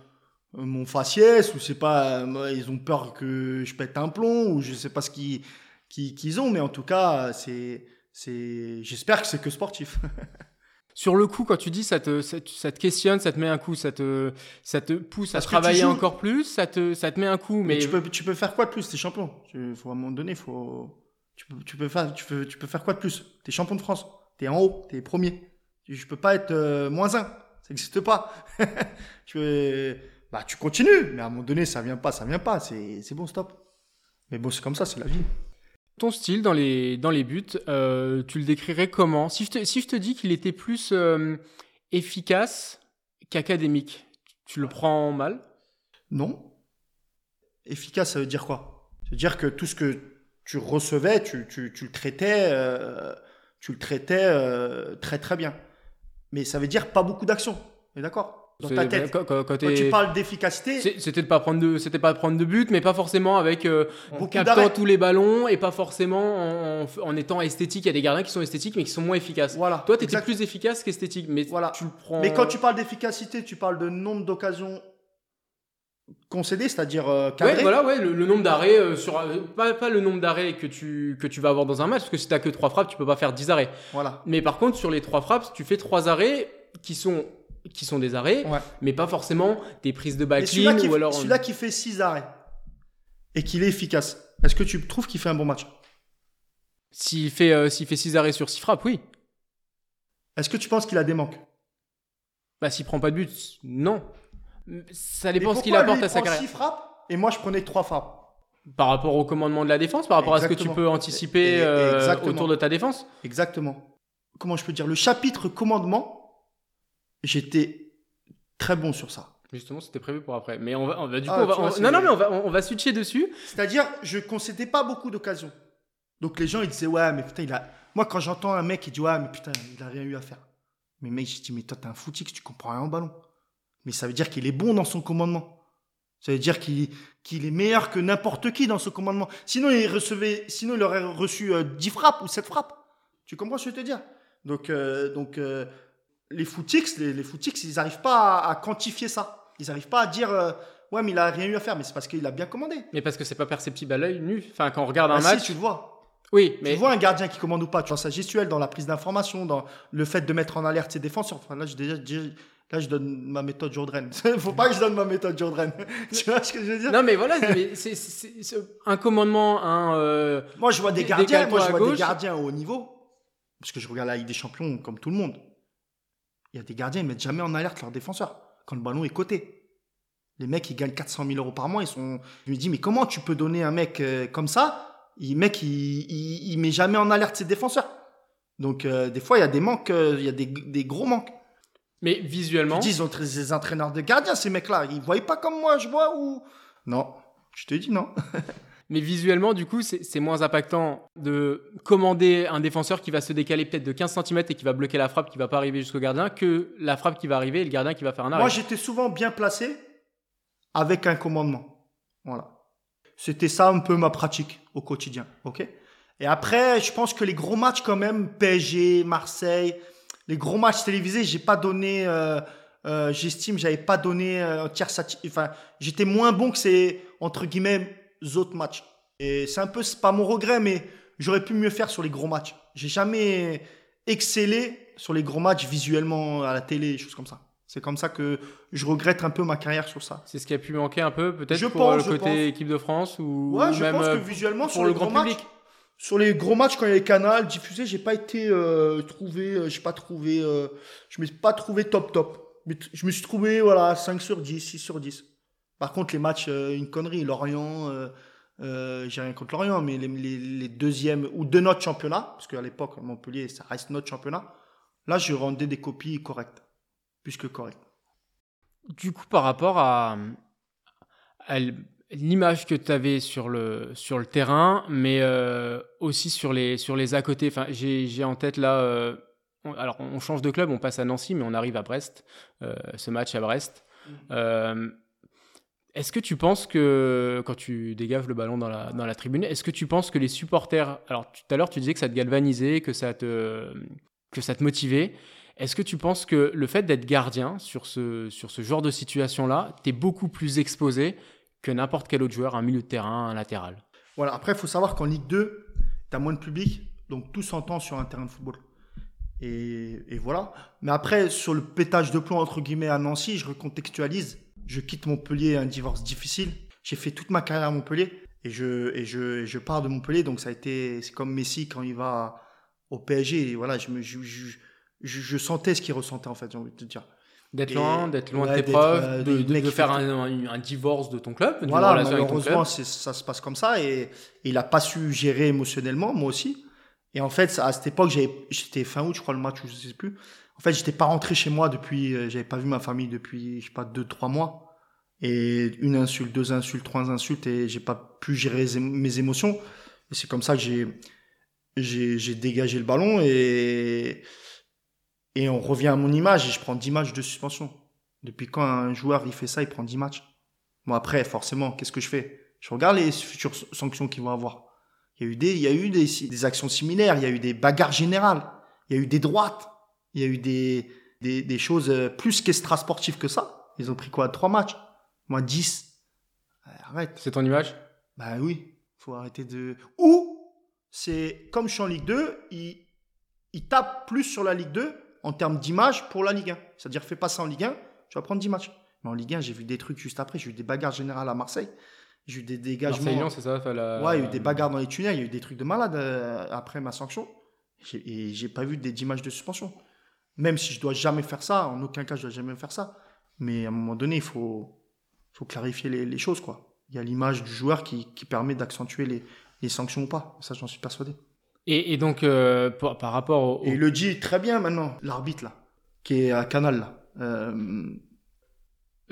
mon faciès ou c'est pas ils ont peur que je pète un plomb ou je sais pas ce qu'ils qu'ils ont mais en tout cas c'est c'est, j'espère que c'est que sportif. Sur le coup, quand tu dis ça te, ça, te questionne, ça te met un coup, ça te, ça te pousse à travailler encore plus, ça te, ça te met un coup. Mais, tu, peux, tu peux faire quoi de plus? T'es champion. Tu, faut, à un moment donné, faut, tu, peux, tu, peux faire, tu, peux, tu peux faire quoi de plus? T'es champion de France. T'es en haut. T'es premier. Je peux pas être euh, moins un. Ça n'existe pas. tu, bah, tu continues. Mais à un moment donné, ça vient pas, ça vient pas. C'est bon, stop. Mais bon, c'est comme ça, c'est la vie. Ton style dans les, dans les buts, euh, tu le décrirais comment? Si je, te, si je te dis qu'il était plus euh, efficace qu'académique, tu le prends mal? Non. Efficace, ça veut dire quoi? Ça veut dire que tout ce que tu recevais, tu, tu, tu le traitais, euh, tu le traitais très très bien. Mais ça veut dire pas beaucoup d'action. D'accord? Dans ta tête. Quand, tu parles d'efficacité, c'était pas prendre de, c'était pas prendre de but, mais pas forcément avec euh, en captant tous les ballons et pas forcément en, étant esthétique. Il y a des gardiens qui sont esthétiques mais qui sont moins efficaces. Voilà. Toi, tu étais plus efficace qu'esthétique, mais voilà. tu le prends. Mais quand tu parles d'efficacité, tu parles de nombre d'occasions concédées, c'est-à-dire euh, Ouais, voilà, ouais, le, nombre d'arrêts euh, sur euh, pas, pas, le nombre d'arrêts que tu que tu vas avoir dans un match, parce que si t'as que trois frappes, tu peux pas faire 10 arrêts. Voilà. Mais par contre, sur les trois frappes, tu fais trois arrêts qui sont qui sont des arrêts, mais pas forcément des prises de balle clean ou alors. Celui-là qui fait 6 arrêts et qu'il est efficace, est-ce que tu trouves qu'il fait un bon match? S'il fait, euh, s'il fait 6 arrêts sur 6 frappes, oui. Est-ce que tu penses qu'il a des manques? Bah, s'il prend pas de but, non. Ça dépend ce qu'il apporte à sa carrière. 6 frappes et moi je prenais 3 frappes? Par rapport au commandement de la défense, par rapport à ce que tu peux anticiper euh, autour de ta défense? Exactement. Comment je peux dire? Le chapitre commandement, j'étais très bon sur ça. Justement, c'était prévu pour après. Mais on va, du coup, ah, on va, non, non, mais on va, on va switcher dessus. C'est-à-dire, je concédais pas beaucoup d'occasions. Donc les gens, ils disaient, ouais, mais putain, il a. Moi, quand j'entends un mec qui dit, ouais, mais putain, il a rien eu à faire. Mais mec, je dis, mais toi, t'es un footix, tu comprends rien en ballon. Mais ça veut dire qu'il est bon dans son commandement. Ça veut dire qu'il qu'il est meilleur que n'importe qui dans ce commandement. Sinon, il recevait, sinon, il aurait reçu 10 euh, frappes ou 7 frappes. Tu comprends ce que je veux te dire? Donc, euh, donc euh, les footix, les, les ils n'arrivent pas à, quantifier ça. Ils n'arrivent pas à dire euh, ouais, mais il a rien eu à faire, mais c'est parce qu'il a bien commandé. Mais parce que c'est pas perceptible à l'œil nu. Enfin, quand on regarde un bah, match, tu le vois. Oui, mais tu vois un gardien qui commande ou pas, tu vois sa gestuelle dans la prise d'information, dans le fait de mettre en alerte ses défenseurs. Enfin, là, je, déjà, là, je donne ma méthode Jourdain. Faut pas que je donne ma méthode Jourdain. tu vois ce que je veux dire? Non, mais voilà, c'est un commandement, un. Euh, moi, je vois des gardiens, moi, je vois des gardiens au haut niveau, parce que je regarde la Ligue des Champions comme tout le monde. Il y a des gardiens, ils mettent jamais en alerte leur défenseur quand le ballon est coté. Les mecs, ils gagnent 400 000 euros par mois. Ils sont. Je me dis, mais comment tu peux donner un mec euh, comme ça? Le mec, il, il, met jamais en alerte ses défenseurs. Donc, euh, des fois, il y a des manques, euh, il y a des, des, gros manques. Mais visuellement? Je dis, ils ont des entraîneurs de gardiens, ces mecs-là. Ils ne voient pas comme moi, je vois ou? Non. Je te dis non. Mais visuellement, du coup, c'est moins impactant de commander un défenseur qui va se décaler peut-être de 15 cm et qui va bloquer la frappe qui va pas arriver jusqu'au gardien que la frappe qui va arriver et le gardien qui va faire un arrêt. Moi, j'étais souvent bien placé avec un commandement. Voilà. C'était ça un peu ma pratique au quotidien. OK? Et après, je pense que les gros matchs quand même, PSG, Marseille, les gros matchs télévisés, j'ai pas donné. Euh, euh, j'estime, j'avais pas donné euh, tiers Enfin, j'étais moins bon que ces entre guillemets autres matchs. Et c'est un peu, c'est pas mon regret, mais j'aurais pu mieux faire sur les gros matchs. J'ai jamais excellé sur les gros matchs visuellement à la télé, choses comme ça. C'est comme ça que je regrette un peu ma carrière sur ça. C'est ce qui a pu manquer un peu, peut-être pour le côté équipe de France ou ouais, je pense que visuellement sur le grand public. sur les gros matchs quand il y a les canals diffusés, j'ai pas été euh, trouvé, euh, j'ai pas trouvé, euh, je me suis pas trouvé top top. Je me suis trouvé voilà 5 sur 10, 6 sur 10. Par contre, les matchs, euh, une connerie. Lorient, euh, euh, j'ai rien contre Lorient, mais les, deuxièmes ou de notre championnat, parce qu'à l'époque, Montpellier, ça reste notre championnat. Là, je rendais des copies correctes, plus que correctes. Du coup, par rapport à, l'image que tu avais sur le, sur le terrain, mais aussi sur les, sur les à côté. Enfin, j'ai en tête là. alors, on change de club, on passe à Nancy, mais on arrive à Brest. ce match à Brest. Mmh. Est-ce que tu penses que, quand tu dégages le ballon dans la, tribune, est-ce que tu penses que les supporters. Alors, tout à l'heure, tu disais que ça te galvanisait, que ça te, que ça te motivait. Est-ce que tu penses que le fait d'être gardien sur ce, sur ce genre de situation-là, tu es beaucoup plus exposé que n'importe quel autre joueur, un milieu de terrain, un latéral? Voilà, après, il faut savoir qu'en Ligue 2, tu as moins de public. Donc tout s'entend sur un terrain de football. Et, et, voilà. Mais après, sur le pétage de plomb, entre guillemets, à Nancy, je recontextualise. Je quitte Montpellier, un divorce difficile. J'ai fait toute ma carrière à Montpellier. Et je, et je, je pars de Montpellier. Donc ça a été, c'est comme Messi quand il va au PSG. Et voilà, je, me, je, je, je, sentais ce qu'il ressentait, en fait, j'ai envie de te dire. D'être loin, d'être loin de tes preuves, euh, de, de, faire un, un, divorce de ton club. Voilà, malheureusement, ça se passe comme ça. Et, et il n'a pas su gérer émotionnellement, moi aussi. Et en fait, à cette époque, j'étais fin août, je crois, le match, je sais plus. En fait, j'étais pas rentré chez moi depuis, euh, j'avais pas vu ma famille depuis, je sais pas, deux, trois mois. Et une insulte, deux insultes, trois insultes, et j'ai pas pu gérer mes émotions. Et c'est comme ça que j'ai, j'ai, dégagé le ballon et, et on revient à mon image et je prends 10 matchs de suspension. Depuis quand un joueur il fait ça, il prend 10 matchs? Bon après, forcément, qu'est-ce que je fais? Je regarde les futures sanctions qu'ils vont avoir. Il y a eu des, il y a eu des actions similaires, il y a eu des bagarres générales, il y a eu des droites, il y a eu des, des, des choses euh, plus qu'extra-sportives que ça. Ils ont pris quoi? Trois matchs? Moi, 10. Arrête. C'est ton image? Bah oui, faut arrêter de... Ou, c'est comme je suis en Ligue 2, ils, ils tapent plus sur la Ligue 2 en termes d'image pour la Ligue 1. C'est-à-dire, fais pas ça en Ligue 1, tu vas prendre 10 matchs. Mais en Ligue 1, j'ai vu des trucs juste après, j'ai eu des bagarres générales à Marseille. J'ai eu des dégagements. c'est ça la... Ouais, il y a eu des bagarres dans les tunnels, il y a eu des trucs de malade euh, après ma sanction. Et j'ai pas vu des images de suspension. Même si je dois jamais faire ça, en aucun cas je dois jamais faire ça. Mais à un moment donné, il faut, faut clarifier les, les, choses, quoi. Il y a l'image du joueur qui, qui permet d'accentuer les, les, sanctions ou pas. Ça, j'en suis persuadé. Et, et donc, euh, par rapport au, Et il le dit très bien maintenant, l'arbitre, là, qui est à Canal, là. Euh...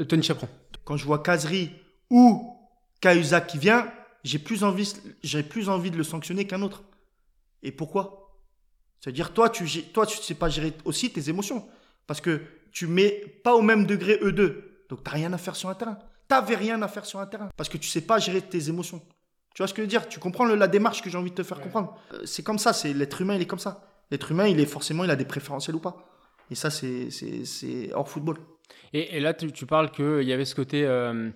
Tony Chaperon. Quand je vois Kazri ou Cahuzac qui vient, j'ai plus envie, j'ai plus envie de le sanctionner qu'un autre. Et pourquoi? C'est-à-dire, toi, tu, toi, tu sais pas gérer aussi tes émotions. Parce que tu mets pas au même degré eux deux. Donc, t'as rien à faire sur un terrain. T'avais rien à faire sur un terrain. Parce que tu sais pas gérer tes émotions. Tu vois ce que je veux dire? Tu comprends la démarche que j'ai envie de te faire comprendre? Euh, C'est comme ça, c'est l'être humain, il est comme ça. L'être humain, il est forcément, il a des préférentiels ou pas. Et ça, c'est hors football. Et, et là, tu, tu parles qu'il y avait ce côté euh,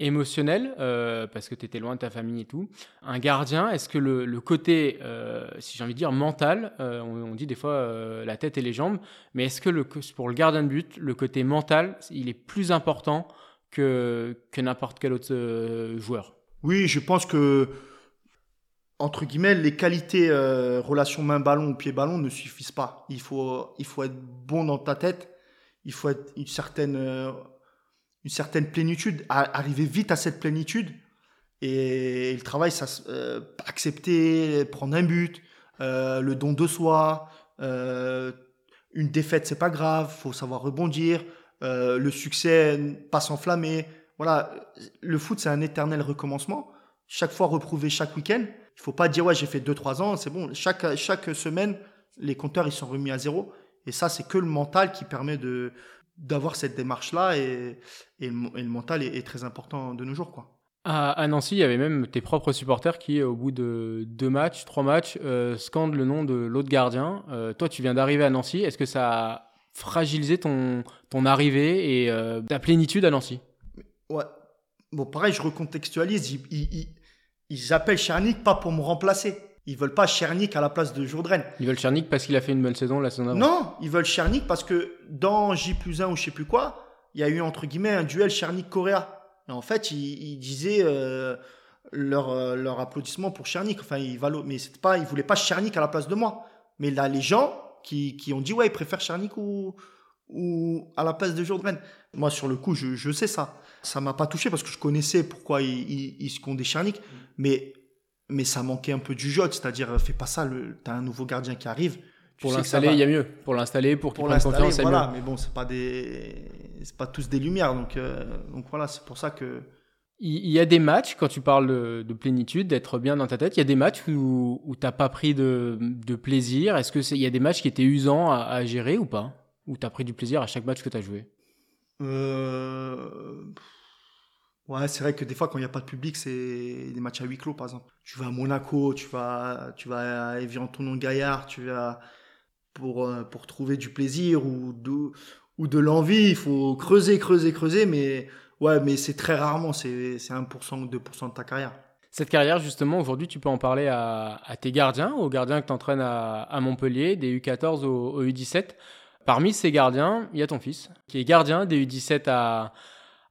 émotionnel, euh, parce que tu étais loin de ta famille et tout. Un gardien, est-ce que le, côté, euh, si j'ai envie de dire, mental, euh, on, dit des fois la tête et les jambes, mais est-ce que pour le gardien de but, le côté mental, il est plus important que, que n'importe quel autre joueur? Oui, je pense que, entre guillemets, les qualités relation main-ballon ou pied-ballon ne suffisent pas. Il faut, il faut être bon dans ta tête, il faut être une certaine une certaine plénitude, arriver vite à cette plénitude. Et, le travail, ça, euh, accepter, prendre un but, euh, le don de soi, euh, une défaite, c'est pas grave, faut savoir rebondir, euh, le succès, pas s'enflammer. Voilà, le foot, c'est un éternel recommencement. Chaque fois reprouvé chaque week-end. Il faut pas dire, ouais, j'ai fait 2-3 ans, c'est bon. Chaque, chaque semaine, les compteurs, ils sont remis à zéro. Et ça, c'est que le mental qui permet de, d'avoir cette démarche-là et, et, le, mental est, très important de nos jours. Quoi. À, Nancy, il y avait même tes propres supporters qui, au bout de deux matchs, trois matchs, euh, scandent le nom de l'autre gardien. Euh, toi, tu viens d'arriver à Nancy. Est-ce que ça a fragilisé ton, ton arrivée et euh, ta plénitude à Nancy? Ouais. Bon, pareil, je recontextualise. Ils, ils, ils appellent Charnick pas pour me remplacer. Ils veulent pas Chernik à la place de Jourdren. Ils veulent Chernik parce qu'il a fait une bonne saison la saison avant. Non, ils veulent Chernik parce que dans J plus 1 ou je sais plus quoi, il y a eu entre guillemets un duel Chernik-Correa. Et en fait, ils, disaient euh, leur, euh, leur applaudissement pour Chernik. Enfin, ils valo... mais pas, ils voulaient pas Chernik à la place de moi. Mais là, les gens qui, qui ont dit ouais, ils préfèrent Chernik ou, ou à la place de Jourdren. Moi, sur le coup, je, je sais ça. Ça m'a pas touché parce que je connaissais pourquoi ils, ils, ils secondaient Chernik. Mais mais ça manquait un peu du jeu, c'est-à-dire fais pas ça, le, t'as un nouveau gardien qui arrive. Pour l'installer, il y a mieux. Pour l'installer, pour qu'il prenne confiance, voilà. Mais bon, c'est pas des, c'est pas tous des lumières, donc euh, donc voilà, c'est pour ça que. Il y a des matchs, quand tu parles de, de plénitude, d'être bien dans ta tête, il y a des matchs où, où t'as pas pris de, de plaisir. Est-ce que il y a des matchs qui étaient usants à, à gérer ou pas? Où t'as pris du plaisir à chaque match que t'as joué? Euh... Ouais, c'est vrai que des fois, quand il n'y a pas de public, c'est des matchs à huis clos, par exemple. Tu vas à Monaco, tu vas, tu vas à Évian-Tonon-Gaillard, tu vas pour, euh, pour trouver du plaisir ou de, ou de l'envie. Il faut creuser, creuser, creuser, mais ouais, mais c'est très rarement, c'est 1% ou 2% de ta carrière. Cette carrière, justement, aujourd'hui, tu peux en parler à, tes gardiens, aux gardiens que tu entraînes à, Montpellier, des U14 au, U17. Parmi ces gardiens, il y a ton fils, qui est gardien des U17 à,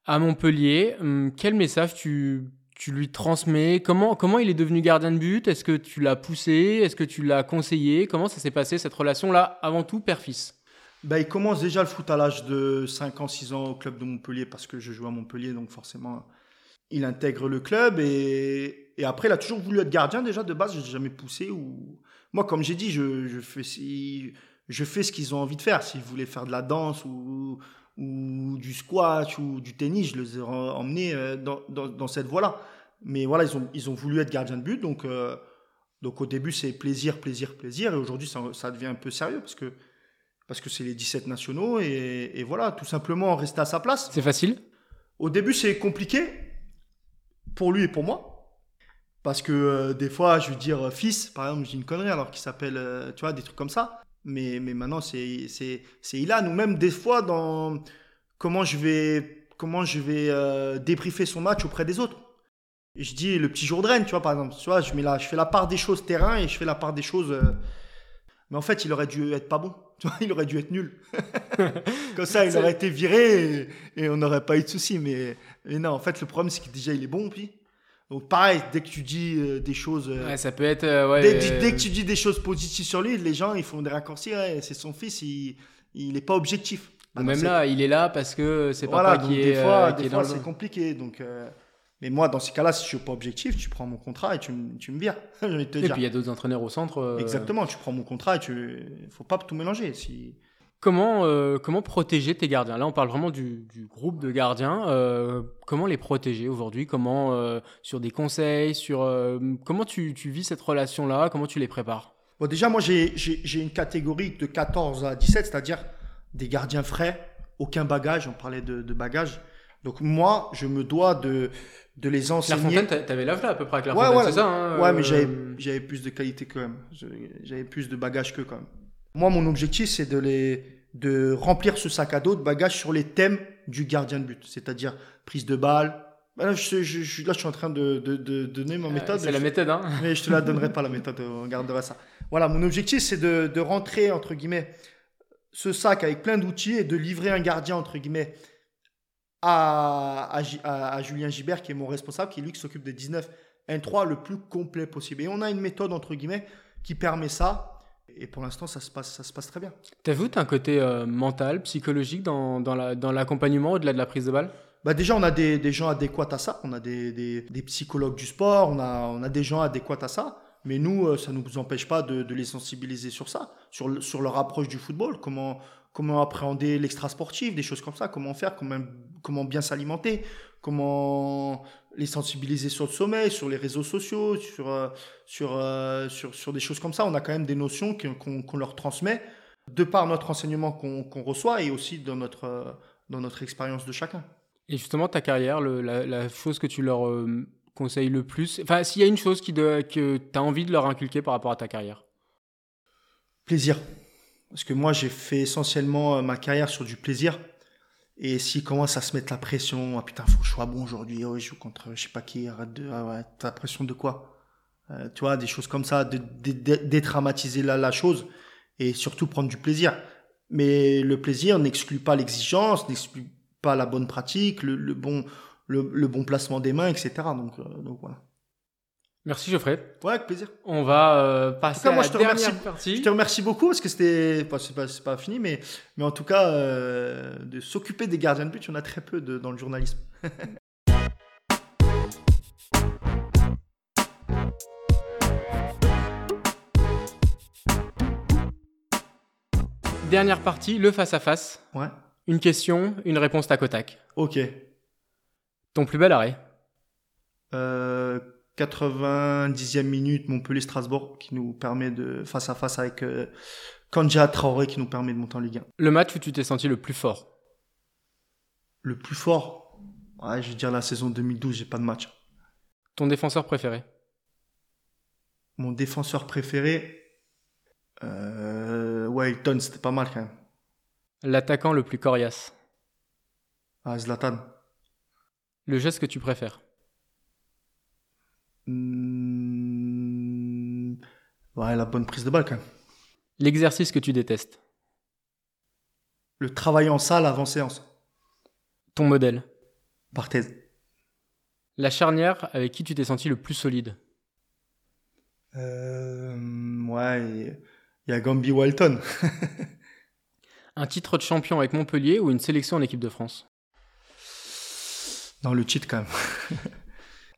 à Montpellier. Hum, quel message tu, tu lui transmets? Comment, comment il est devenu gardien de but? Est-ce que tu l'as poussé? Est-ce que tu l'as conseillé? Comment ça s'est passé cette relation-là, avant tout, père-fils? Bah, Il commence déjà le foot à l'âge de 5 ans, 6 ans au club de Montpellier parce que je joue à Montpellier, donc forcément il intègre le club et, et, après il a toujours voulu être gardien déjà de base, je n'ai jamais poussé. Ou... Moi comme j'ai dit, je, je, fais, je fais ce qu'ils ont envie de faire. S'ils voulaient faire de la danse ou, ou du squash ou du tennis, je les ai emmenés euh, dans, dans, dans cette voie-là. Mais voilà, ils ont, ils ont voulu être gardien de but, donc, euh, donc au début c'est plaisir, plaisir, plaisir, et aujourd'hui ça, ça, devient un peu sérieux parce que parce que c'est les 17 nationaux et, et, voilà, tout simplement rester à sa place. C'est facile? Au début c'est compliqué, pour lui et pour moi. Parce que euh, des fois, je veux dire fils, par exemple, je dis une connerie alors qu'il s'appelle, euh, tu vois, des trucs comme ça. Mais, mais maintenant, c'est, c'est, c'est Ilan. Ou même des fois, dans comment je vais, comment je vais débriefer son match auprès des autres. Je dis le petit jour de Rennes, tu vois, par exemple. Tu vois, je, mets la, je fais la part des choses terrain et je fais la part des choses. Mais en fait, il aurait dû être pas bon. Tu vois, il aurait dû être nul. Comme ça, il aurait été viré et, on n'aurait pas eu de soucis. Mais, non, en fait, le problème, c'est que déjà, il est bon, puis. Donc, pareil, dès que tu dis euh, des choses. Euh, ouais, ça peut être. Euh, ouais, dès, que tu dis des choses positives sur lui, les gens, ils font des raccourcis. c'est son fils, il n'est pas objectif. même là, il est là parce que c'est pas voilà, qui est. Des fois, des fois c'est compliqué. Donc. Mais moi, dans ces cas-là, si je suis pas objectif, tu prends mon contrat et tu, tu me vires. et puis il y a d'autres entraîneurs au centre. Exactement, tu prends mon contrat et tu. faut pas tout mélanger. Si... Comment, euh, comment protéger tes gardiens? Là, on parle vraiment du, du groupe de gardiens. Euh, comment les protéger aujourd'hui? Comment, sur des conseils sur, Comment tu, tu, vis cette relation-là? Comment tu les prépares? Bon, Déjà, moi, j'ai une catégorie de 14 à 17, c'est-à-dire des gardiens frais, aucun bagage. On parlait de, de bagage. Donc moi, je me dois de, de les enseigner. Clairefontaine, t'avais l'âge là à peu près à Clairefontaine, ouais, c'est ça hein, Ouais, mais j'avais, euh, j'avais plus de qualité quand même. J'avais plus de bagages que quand même. Moi, mon objectif, c'est de les de remplir ce sac à dos de bagages sur les thèmes du gardien de but, c'est-à-dire prise de balle. Bah là, je, je, là, je suis en train de, de, de donner ma méthode. c'est la méthode, hein Mais je te la donnerai pas la méthode, on gardera ça. Voilà, mon objectif, c'est de, de rentrer entre guillemets ce sac avec plein d'outils et de livrer un gardien entre guillemets à, à, Julien Gibert, qui est mon responsable, qui est lui qui s'occupe des 19 N3 le plus complet possible. Et on a une méthode, entre guillemets, qui permet ça. Et pour l'instant, ça se passe, ça se passe très bien. T'as vu, tu as un côté euh, mental, psychologique dans, dans l'accompagnement au-delà de la prise de balle? Bah déjà, on a des, des, gens adéquats à ça. On a des, des, des, psychologues du sport, on a, on a des gens adéquats à ça. Mais nous, euh, ça ne nous empêche pas de, de, les sensibiliser sur ça, sur, sur leur approche du football, comment, comment appréhender l'extra sportif, des choses comme ça, comment faire, comment, comment bien s'alimenter, comment les sensibiliser sur le sommeil, sur les réseaux sociaux, sur, euh, sur, euh, sur, sur, des choses comme ça. On a quand même des notions qu'on leur transmet de par notre enseignement qu'on reçoit et aussi dans notre, euh, dans notre expérience de chacun. Et justement, ta carrière, le, la, chose que tu leur conseilles le plus, enfin, s'il y a une chose qui que tu as envie de leur inculquer par rapport à ta carrière? Plaisir. Parce que moi, j'ai fait essentiellement euh, ma carrière sur du plaisir. Et s'ils commencent à se mettre la pression, ah putain, faut que je sois bon aujourd'hui, oh, je joue contre je sais pas qui, arrête de, ah ouais, t'as la pression de quoi? Euh, Tu vois, des choses comme ça, de, détraumatiser la, chose et surtout prendre du plaisir. Mais le plaisir n'exclut pas l'exigence, n'exclut pas la bonne pratique, le, bon, le, le, bon placement des mains, etc. Donc, euh, donc voilà. Merci Geoffrey. Ouais, avec plaisir. On va euh, passer à la dernière partie. Je te remercie beaucoup parce que c'était, enfin, c'est pas, pas, fini, mais, mais en tout cas, euh, de s'occuper des gardiens de but, il y en a très peu de, dans le journalisme. Dernière partie, le face-à-face. Ouais. Une question, une réponse tac au tac. Ok. Ton plus bel arrêt euh, 90e minute Montpellier-Strasbourg qui nous permet de face à face avec euh, Kanja Traoré qui nous permet de monter en Ligue 1. Le match où tu t'es senti le plus fort? Le plus fort? Ouais, je vais dire la saison 2012, j'ai pas de match. Ton défenseur préféré? Mon défenseur préféré euh, Ouais, c'était pas mal quand même. L'attaquant le plus coriace? Ah, Zlatan. Le geste que tu préfères? Hmm, Ouais, la bonne prise de balle quand même. L'exercice que tu détestes. Le travail en salle avant séance. Ton modèle. Barthez. La charnière avec qui tu t'es senti le plus solide. Euh, ouais, il y a Gambi Walton. Un titre de champion avec Montpellier ou une sélection en équipe de France? Dans le cheat quand même.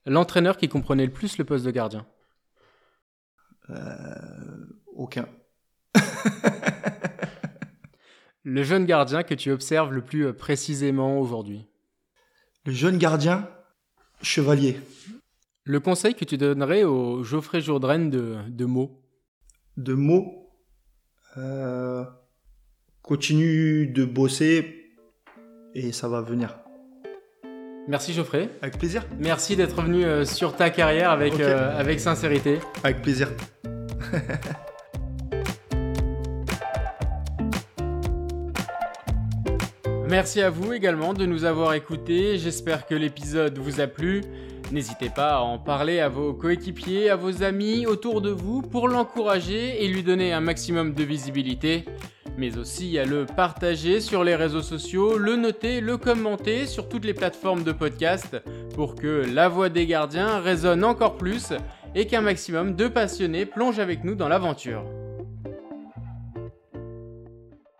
L'entraîneur qui comprenait le plus le poste de gardien. Euh, aucun. Le jeune gardien que tu observes le plus euh, précisément aujourd'hui. Le jeune gardien, chevalier. Le conseil que tu donnerais au Geoffrey Jourdain de, de mots. De mots. Euh, continue de bosser et ça va venir. Merci Geoffrey. Avec plaisir. Merci d'être venu euh, sur ta carrière avec, euh, avec sincérité. Avec plaisir. Merci à vous également de nous avoir écoutés. J'espère que l'épisode vous a plu. N'hésitez pas à en parler à vos coéquipiers, à vos amis autour de vous pour l'encourager et lui donner un maximum de visibilité. Mais aussi à le partager sur les réseaux sociaux, le noter, le commenter sur toutes les plateformes de podcast pour que la voix des gardiens résonne encore plus et qu'un maximum de passionnés plongent avec nous dans l'aventure.